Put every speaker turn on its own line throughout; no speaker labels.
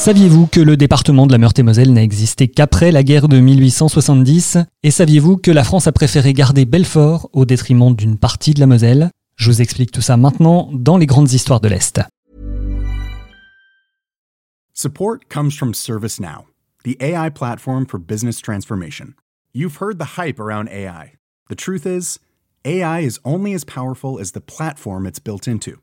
Saviez-vous que le département de la Meurthe-et-Moselle n'a existé qu'après la guerre de 1870 Et saviez-vous que la France a préféré garder Belfort au détriment d'une partie de la Moselle? Je vous explique tout ça maintenant dans les grandes histoires de l'Est.
Support comes from ServiceNow, the AI platform for business transformation. You've heard the hype around AI. The truth is, AI is only as powerful as the platform it's built into.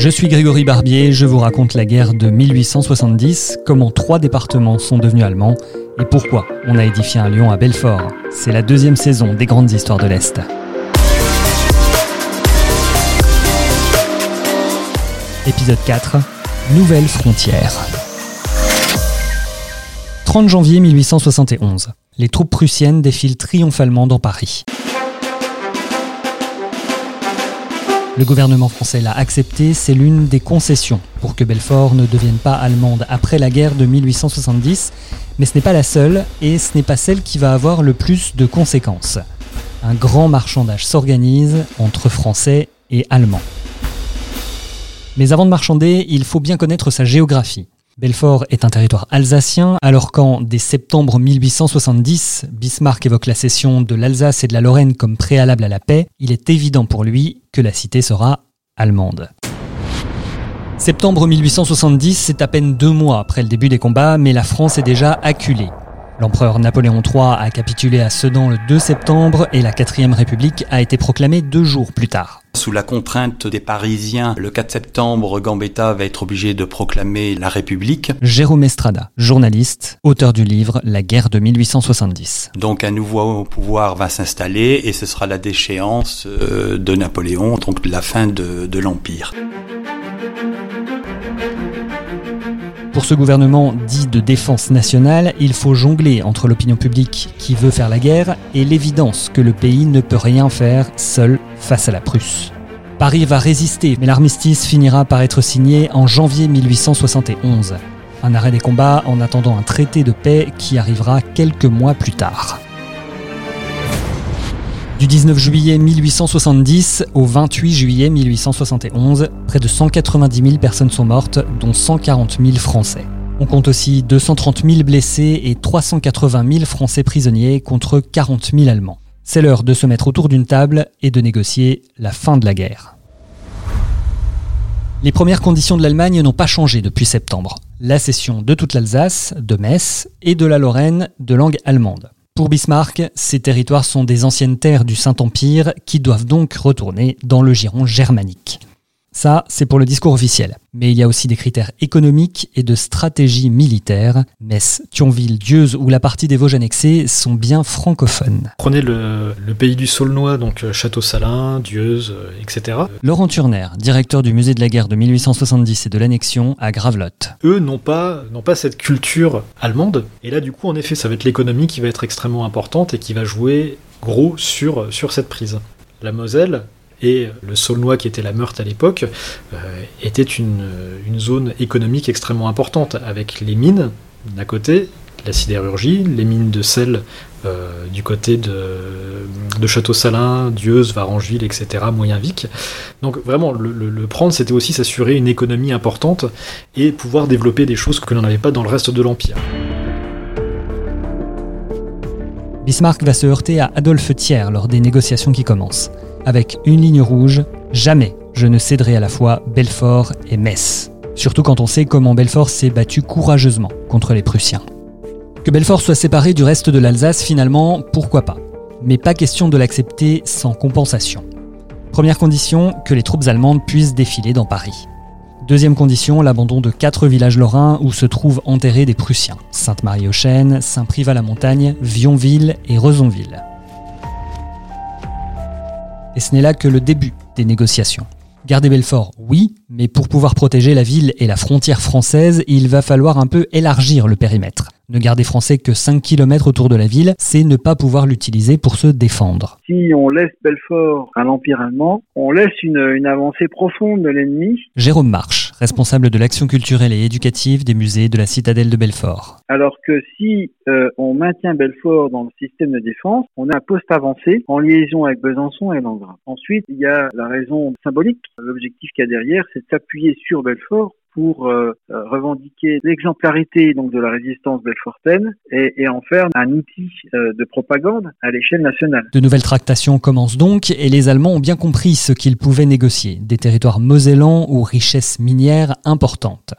Je suis Grégory Barbier, je vous raconte la guerre de 1870, comment trois départements sont devenus allemands et pourquoi on a édifié un lion à Belfort. C'est la deuxième saison des grandes histoires de l'Est. Épisode 4 Nouvelle frontière. 30 janvier 1871. Les troupes prussiennes défilent triomphalement dans Paris. Le gouvernement français l'a accepté, c'est l'une des concessions pour que Belfort ne devienne pas allemande après la guerre de 1870, mais ce n'est pas la seule et ce n'est pas celle qui va avoir le plus de conséquences. Un grand marchandage s'organise entre Français et Allemands. Mais avant de marchander, il faut bien connaître sa géographie. Belfort est un territoire alsacien, alors quand, dès septembre 1870, Bismarck évoque la cession de l'Alsace et de la Lorraine comme préalable à la paix, il est évident pour lui que la cité sera allemande. Septembre 1870, c'est à peine deux mois après le début des combats, mais la France est déjà acculée. L'empereur Napoléon III a capitulé à Sedan le 2 septembre et la 4ème République a été proclamée deux jours plus tard.
Sous la contrainte des Parisiens, le 4 septembre, Gambetta va être obligé de proclamer la République.
Jérôme Estrada, journaliste, auteur du livre La guerre de 1870.
Donc un nouveau pouvoir va s'installer et ce sera la déchéance euh, de Napoléon, donc la fin de, de l'Empire.
Pour ce gouvernement dit de défense nationale, il faut jongler entre l'opinion publique qui veut faire la guerre et l'évidence que le pays ne peut rien faire seul face à la Prusse. Paris va résister, mais l'armistice finira par être signé en janvier 1871. Un arrêt des combats en attendant un traité de paix qui arrivera quelques mois plus tard. Du 19 juillet 1870 au 28 juillet 1871, près de 190 000 personnes sont mortes, dont 140 000 Français. On compte aussi 230 000 blessés et 380 000 Français prisonniers contre 40 000 Allemands. C'est l'heure de se mettre autour d'une table et de négocier la fin de la guerre. Les premières conditions de l'Allemagne n'ont pas changé depuis septembre. La cession de toute l'Alsace, de Metz et de la Lorraine de langue allemande. Pour Bismarck, ces territoires sont des anciennes terres du Saint-Empire qui doivent donc retourner dans le giron germanique. Ça, c'est pour le discours officiel. Mais il y a aussi des critères économiques et de stratégie militaire. Metz, Thionville, Dieuze ou la partie des Vosges annexées sont bien francophones.
Prenez le, pays du Saulnois, donc euh, Château-Salin, Dieuze, euh, etc.
Laurent Turner, directeur du musée de la guerre de 1870 et de l'annexion à Gravelotte.
Eux n'ont pas, n'ont pas cette culture allemande. Et là, du coup, en effet, ça va être l'économie qui va être extrêmement importante et qui va jouer gros sur, sur cette prise. La Moselle, et le Saulnois, qui était la Meurthe à l'époque, euh, était une, zone économique extrêmement importante, avec les mines d'un côté, la sidérurgie, les mines de sel euh, du côté de, Château-Salin, Dieuze, Varangeville, etc., Moyenvic. Donc vraiment, le, prendre, c'était aussi s'assurer une économie importante et pouvoir développer des choses que l'on n'avait pas dans le reste de l'Empire.
Bismarck va se heurter à Adolphe Thiers lors des négociations qui commencent avec une ligne rouge, jamais je ne céderai à la fois Belfort et Metz. Surtout quand on sait comment Belfort s'est battu courageusement contre les Prussiens. Que Belfort soit séparé du reste de l'Alsace, finalement, pourquoi pas? Mais pas question de l'accepter sans compensation. Première condition, que les troupes allemandes puissent défiler dans Paris. Deuxième condition, l'abandon de quatre villages lorrains où se trouvent enterrés des Prussiens. Sainte-Marie-aux-Chênes, Saint-Privat-la-Montagne, Vionville et Rezonville. Et ce n'est là que le début des négociations. Garder Belfort, oui, mais pour pouvoir protéger la ville et la frontière française, il va falloir un peu élargir le périmètre. Ne garder français que 5 km autour de la ville, c'est ne pas pouvoir l'utiliser pour se défendre.
Si on laisse Belfort à l'Empire allemand, on laisse une, une avancée profonde de l'ennemi.
Jérôme Marche, responsable de l'action culturelle et éducative des musées de la citadelle de Belfort.
Alors que si euh, on maintient Belfort dans le système de défense, on a un poste avancé en liaison avec Besançon et Langres. Ensuite, il y a la raison symbolique. L'objectif qu'il y a derrière, c'est de s'appuyer sur Belfort pour euh, euh, revendiquer l'exemplarité de la résistance belfortaine et, et en faire un outil euh, de propagande à l'échelle nationale.
De nouvelles tractations commencent donc et les Allemands ont bien compris ce qu'ils pouvaient négocier, des territoires mosellans aux richesses minières importantes.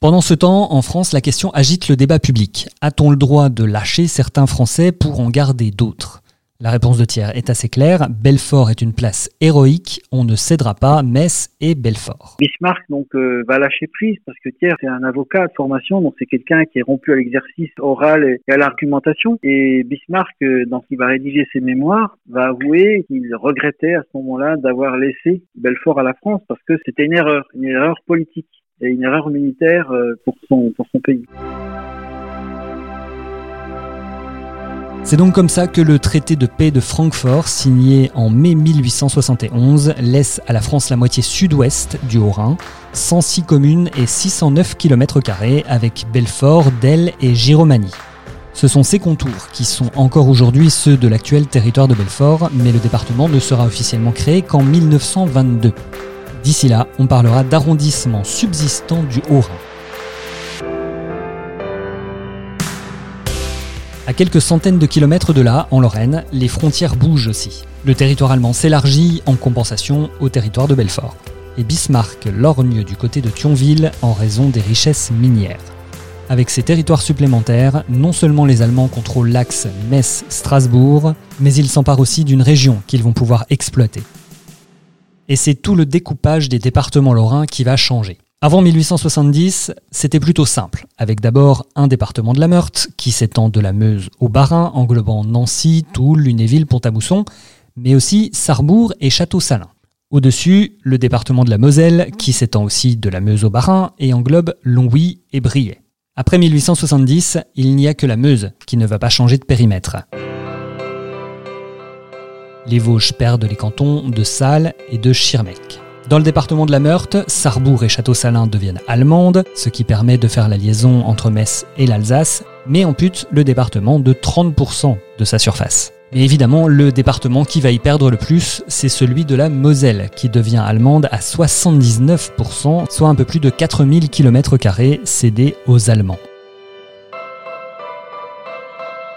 Pendant ce temps, en France, la question agite le débat public. A-t-on le droit de lâcher certains Français pour en garder d'autres? La réponse de Thiers est assez claire. Belfort est une place héroïque. On ne cédera pas Metz et Belfort.
Bismarck donc euh, va lâcher prise parce que Thiers c'est un avocat de formation, donc c'est quelqu'un qui est rompu à l'exercice oral et à l'argumentation. Et Bismarck, euh, dans qui va rédiger ses mémoires, va avouer qu'il regrettait à ce moment-là d'avoir laissé Belfort à la France parce que c'était une erreur, une erreur politique et une erreur militaire euh, pour son pays.
C'est donc comme ça que le traité de paix de Francfort, signé en mai 1871, laisse à la France la moitié sud-ouest du Haut-Rhin, 106 communes et 609 km avec Belfort, Delle et Giromanie. Ce sont ces contours qui sont encore aujourd'hui ceux de l'actuel territoire de Belfort, mais le département ne sera officiellement créé qu'en 1922. D'ici là, on parlera d'arrondissement subsistant du Haut-Rhin. À quelques centaines de kilomètres de là, en Lorraine, les frontières bougent aussi. Le territoire allemand s'élargit en compensation au territoire de Belfort. Et Bismarck lorgne du côté de Thionville en raison des richesses minières. Avec ces territoires supplémentaires, non seulement les Allemands contrôlent l'axe Metz-Strasbourg, mais ils s'emparent aussi d'une région qu'ils vont pouvoir exploiter. Et c'est tout le découpage des départements lorrains qui va changer. Avant 1870, c'était plutôt simple, avec d'abord un département de la Meurthe qui s'étend de la Meuse au Bas-Rhin, englobant Nancy, Toul, Lunéville, Pont-à-Mousson, mais aussi Sarrebourg et Château-Salins. Au-dessus, le département de la Moselle qui s'étend aussi de la Meuse au Bas-Rhin et englobe Longwy et Briey. Après 1870, il n'y a que la Meuse qui ne va pas changer de périmètre. Les Vosges perdent les cantons de Salles et de Schirmeck. Dans le département de la Meurthe, Sarrebourg et Château-Salins deviennent allemandes, ce qui permet de faire la liaison entre Metz et l'Alsace, mais ampute le département de 30% de sa surface. Mais évidemment, le département qui va y perdre le plus, c'est celui de la Moselle, qui devient allemande à 79%, soit un peu plus de 4000 km cédés aux Allemands.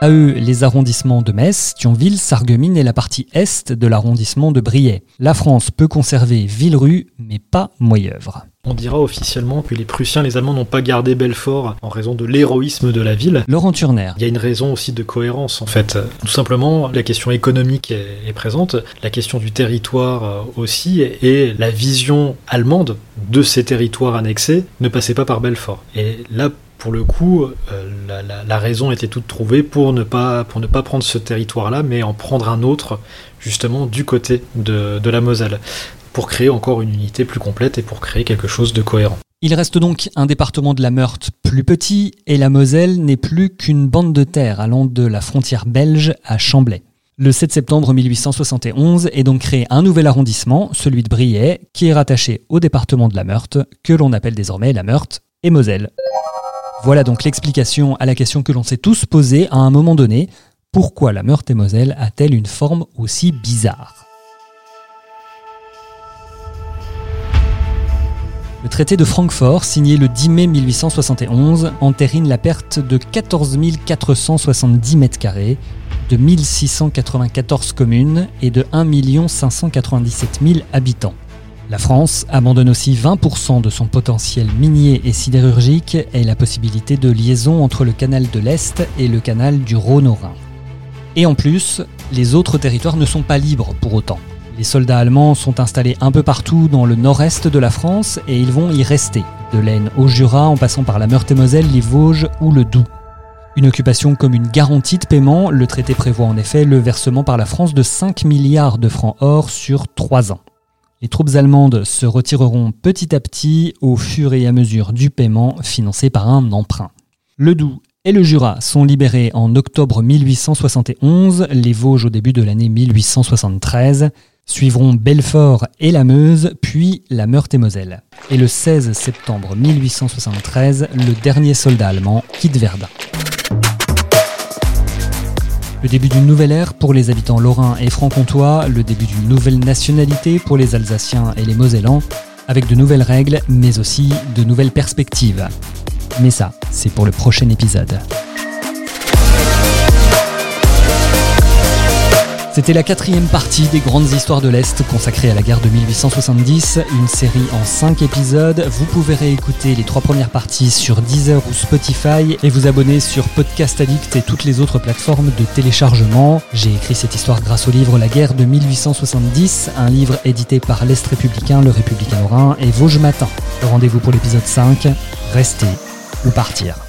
À eux, les arrondissements de Metz, Thionville, Sarreguemines et la partie est de l'arrondissement de Briey. La France peut conserver Villerue, mais pas Moyeuvre.
On dira officiellement que les Prussiens, les Allemands n'ont pas gardé Belfort en raison de l'héroïsme de la ville.
Laurent Turner.
Il y a une raison aussi de cohérence en fait. Tout simplement, la question économique est, présente, la question du territoire euh, aussi, et la vision allemande de ces territoires annexés ne passait pas par Belfort. Et là, pour le coup, euh, la, raison était toute trouvée pour ne pas, prendre ce territoire-là, mais en prendre un autre, justement, du côté de, de la Moselle, pour créer encore une unité plus complète et pour créer quelque chose de cohérent.
Il reste donc un département de la Meurthe plus petit, et la Moselle n'est plus qu'une bande de terre allant de la frontière belge à Chamblay. Le 7 septembre 1871 est donc créé un nouvel arrondissement, celui de Briey, qui est rattaché au département de la Meurthe, que l'on appelle désormais la Meurthe et Moselle. Voilà donc l'explication à la question que l'on s'est tous posée à un moment donné. Pourquoi la Meurthe-et-Moselle a-t-elle une forme aussi bizarre? Le traité de Francfort, signé le 10 mai 1871, entérine la perte de 14 470 mètres carrés, de 1694 communes et de 1 597 000 habitants. La France abandonne aussi 20% de son potentiel minier et sidérurgique et la possibilité de liaison entre le canal de l'Est et le canal du Rhône au Rhin. Et en plus, les autres territoires ne sont pas libres pour autant. Les soldats allemands sont installés un peu partout dans le nord-est de la France et ils vont y rester, de l'Aisne au Jura en passant par la Meurthe-et-Moselle, les Vosges ou le Doubs. Une occupation comme une garantie de paiement, le traité prévoit en effet le versement par la France de 5 milliards de francs or sur 3 ans. Les troupes allemandes se retireront petit à petit au fur et à mesure du paiement financé par un emprunt. Le Doubs et le Jura sont libérés en octobre 1871, les Vosges au début de l'année 1873. Suivront Belfort et la Meuse, puis la Meurthe-et-Moselle. Et le 16 septembre 1873, le dernier soldat allemand quitte Verdun. Le début d'une nouvelle ère pour les habitants lorrains et franc-comtois, le début d'une nouvelle nationalité pour les Alsaciens et les Mosellans, avec de nouvelles règles, mais aussi de nouvelles perspectives. Mais ça, c'est pour le prochain épisode. C'était la quatrième partie des grandes histoires de l'Est consacrée à la guerre de 1870, une série en cinq épisodes. Vous pouvez réécouter les trois premières parties sur Deezer ou Spotify et vous abonner sur Podcast Addict et toutes les autres plateformes de téléchargement. J'ai écrit cette histoire grâce au livre La guerre de 1870, un livre édité par l'Est républicain, le Républicain Lorrain et Vosges Matin. Rendez-vous pour l'épisode 5. Restez ou partir.